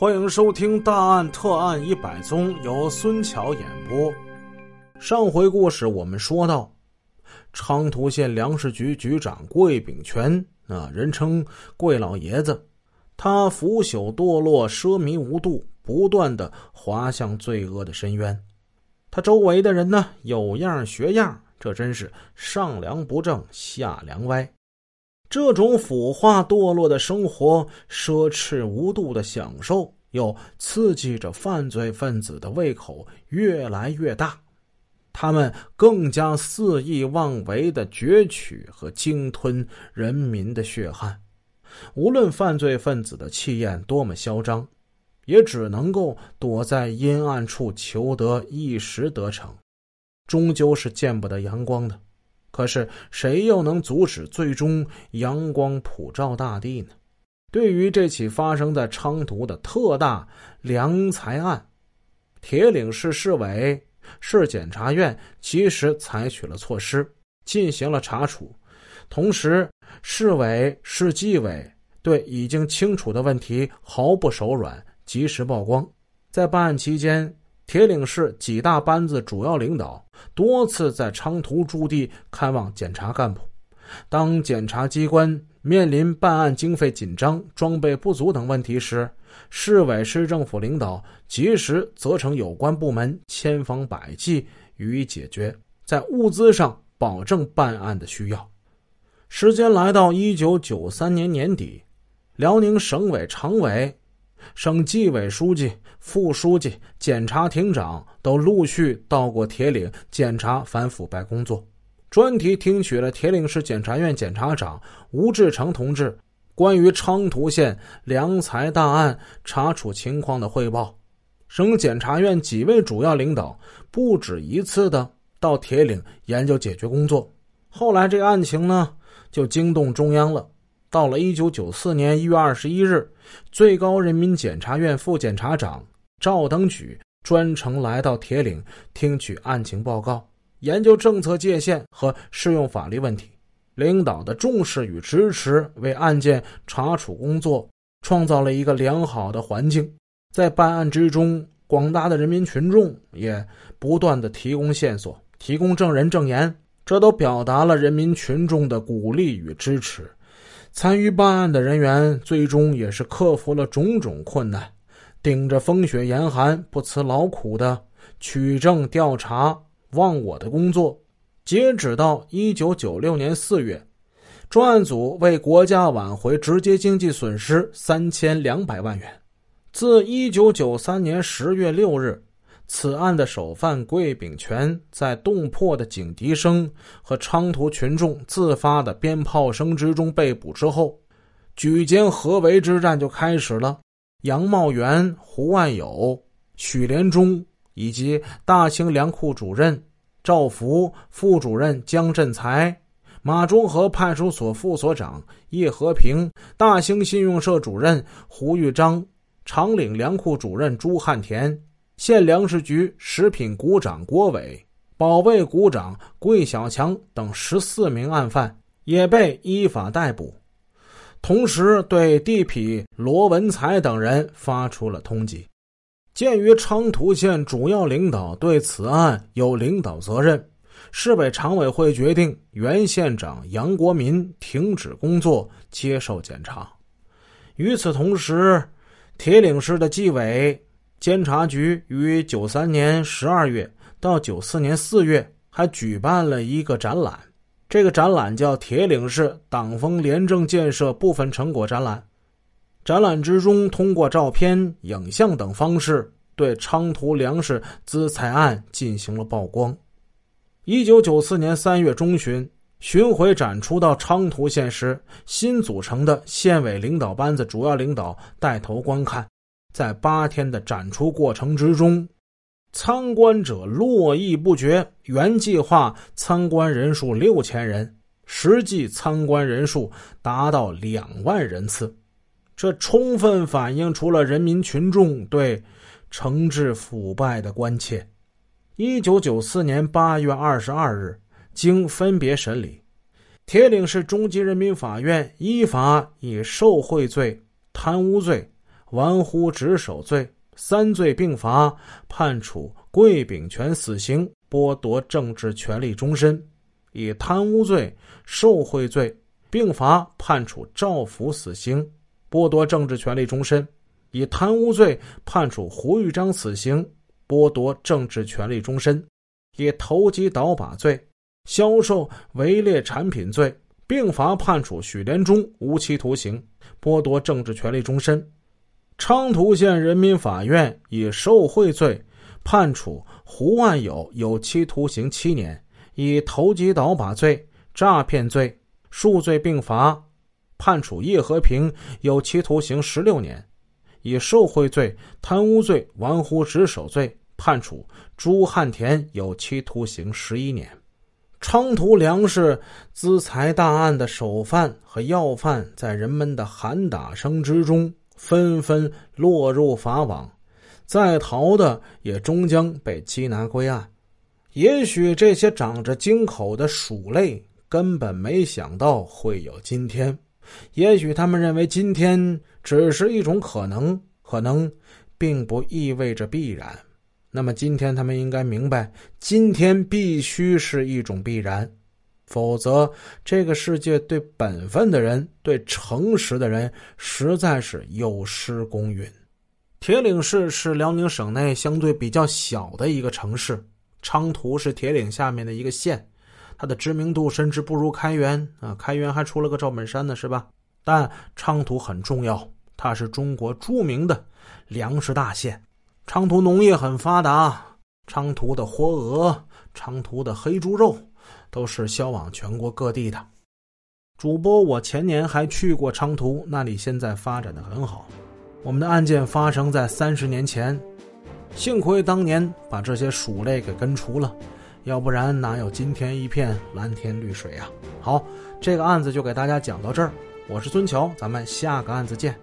欢迎收听《大案特案一百宗》，由孙桥演播。上回故事我们说到，昌图县粮食局局长桂炳全，啊，人称桂老爷子，他腐朽堕落、奢靡无度，不断的滑向罪恶的深渊。他周围的人呢，有样学样，这真是上梁不正下梁歪。这种腐化堕落的生活，奢侈无度的享受，又刺激着犯罪分子的胃口越来越大。他们更加肆意妄为的攫取和鲸吞人民的血汗。无论犯罪分子的气焰多么嚣张，也只能够躲在阴暗处求得一时得逞，终究是见不得阳光的。可是谁又能阻止最终阳光普照大地呢？对于这起发生在昌图的特大良财案，铁岭市市委、市检察院及时采取了措施，进行了查处。同时，市委、市纪委对已经清楚的问题毫不手软，及时曝光。在办案期间。铁岭市几大班子主要领导多次在昌图驻地看望检察干部。当检察机关面临办案经费紧张、装备不足等问题时，市委市政府领导及时责成有关部门千方百计予以解决，在物资上保证办案的需要。时间来到一九九三年年底，辽宁省委常委。省纪委书记、副书记、检察厅长都陆续到过铁岭检查反腐败工作，专题听取了铁岭市检察院检察长吴志成同志关于昌图县良财大案查处情况的汇报。省检察院几位主要领导不止一次的到铁岭研究解决工作。后来这个案情呢，就惊动中央了。到了一九九四年一月二十一日，最高人民检察院副检察长赵登举专程来到铁岭，听取案情报告，研究政策界限和适用法律问题。领导的重视与支持，为案件查处工作创造了一个良好的环境。在办案之中，广大的人民群众也不断的提供线索，提供证人证言，这都表达了人民群众的鼓励与支持。参与办案的人员最终也是克服了种种困难，顶着风雪严寒，不辞劳苦的取证调查忘我的工作。截止到一九九六年四月，专案组为国家挽回直接经济损失三千两百万元。自一九九三年十月六日。此案的首犯桂炳全，在洞破的警笛声和昌图群众自发的鞭炮声之中被捕之后，举歼合围之战就开始了。杨茂元、胡万友、许连忠以及大兴粮库主任赵福、副主任江振才、马中河派出所副所长叶和平、大兴信用社主任胡玉章、长岭粮库主任朱汉田。县粮食局食品股长郭伟、保卫股长桂小强等十四名案犯也被依法逮捕，同时对地痞罗文才等人发出了通缉。鉴于昌图县主要领导对此案有领导责任，市委常委会决定原县长杨国民停止工作，接受检查。与此同时，铁岭市的纪委。监察局于九三年十二月到九四年四月还举办了一个展览，这个展览叫“铁岭市党风廉政建设部分成果展览”。展览之中，通过照片、影像等方式，对昌图粮食资财案进行了曝光。一九九四年三月中旬，巡回展出到昌图县时，新组成的县委领导班子主要领导带头观看。在八天的展出过程之中，参观者络绎不绝。原计划参观人数六千人，实际参观人数达到两万人次，这充分反映出了人民群众对惩治腐败的关切。一九九四年八月二十二日，经分别审理，铁岭市中级人民法院依法以受贿罪、贪污罪。玩忽职守罪，三罪并罚，判处桂炳全死刑，剥夺政治权利终身；以贪污罪、受贿罪并罚，判处赵福死刑，剥夺政治权利终身；以贪污罪判处胡玉章死刑，剥夺政治权利终身；以投机倒把罪、销售伪劣产品罪并罚，判处许连忠无期徒刑，剥夺政治权利终身。昌图县人民法院以受贿罪判处胡万友有期徒刑七年；以投机倒把罪、诈骗罪数罪并罚，判处叶和平有期徒刑十六年；以受贿罪、贪污罪、玩忽职守罪判处朱汉田有期徒刑十一年。昌图粮食资财大案的首犯和要犯，在人们的喊打声之中。纷纷落入法网，在逃的也终将被缉拿归案。也许这些长着金口的鼠类根本没想到会有今天，也许他们认为今天只是一种可能，可能并不意味着必然。那么今天他们应该明白，今天必须是一种必然。否则，这个世界对本分的人、对诚实的人，实在是有失公允。铁岭市是辽宁省内相对比较小的一个城市，昌图是铁岭下面的一个县，它的知名度甚至不如开原啊。开原还出了个赵本山呢，是吧？但昌图很重要，它是中国著名的粮食大县。昌图农业很发达，昌图的活鹅，昌图的黑猪肉。都是销往全国各地的。主播，我前年还去过昌图，那里现在发展的很好。我们的案件发生在三十年前，幸亏当年把这些鼠类给根除了，要不然哪有今天一片蓝天绿水啊？好，这个案子就给大家讲到这儿。我是孙桥，咱们下个案子见。